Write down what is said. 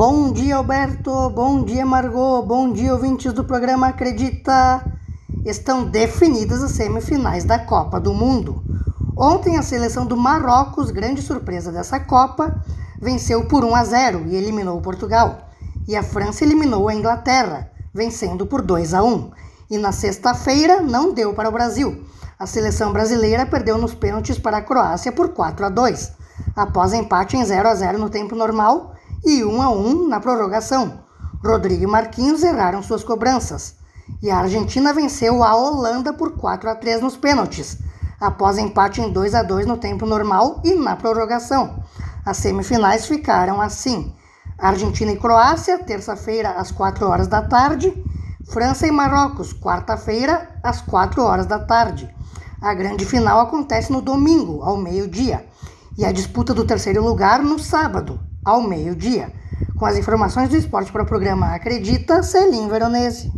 Bom dia, Alberto. Bom dia, Margot. Bom dia, ouvintes do programa Acredita. Estão definidas as semifinais da Copa do Mundo. Ontem, a seleção do Marrocos, grande surpresa dessa Copa, venceu por 1 a 0 e eliminou Portugal. E a França eliminou a Inglaterra, vencendo por 2 a 1. E na sexta-feira não deu para o Brasil. A seleção brasileira perdeu nos pênaltis para a Croácia por 4 a 2, após empate em 0 a 0 no tempo normal e 1 a 1 na prorrogação. Rodrigo e Marquinhos erraram suas cobranças. E a Argentina venceu a Holanda por 4 a 3 nos pênaltis, após empate em 2 a 2 no tempo normal e na prorrogação. As semifinais ficaram assim: Argentina e Croácia, terça-feira às 4 horas da tarde, França e Marrocos, quarta-feira às 4 horas da tarde. A grande final acontece no domingo, ao meio-dia, e a disputa do terceiro lugar no sábado, ao meio-dia. Com as informações do esporte para o programa Acredita, Celim Veronese.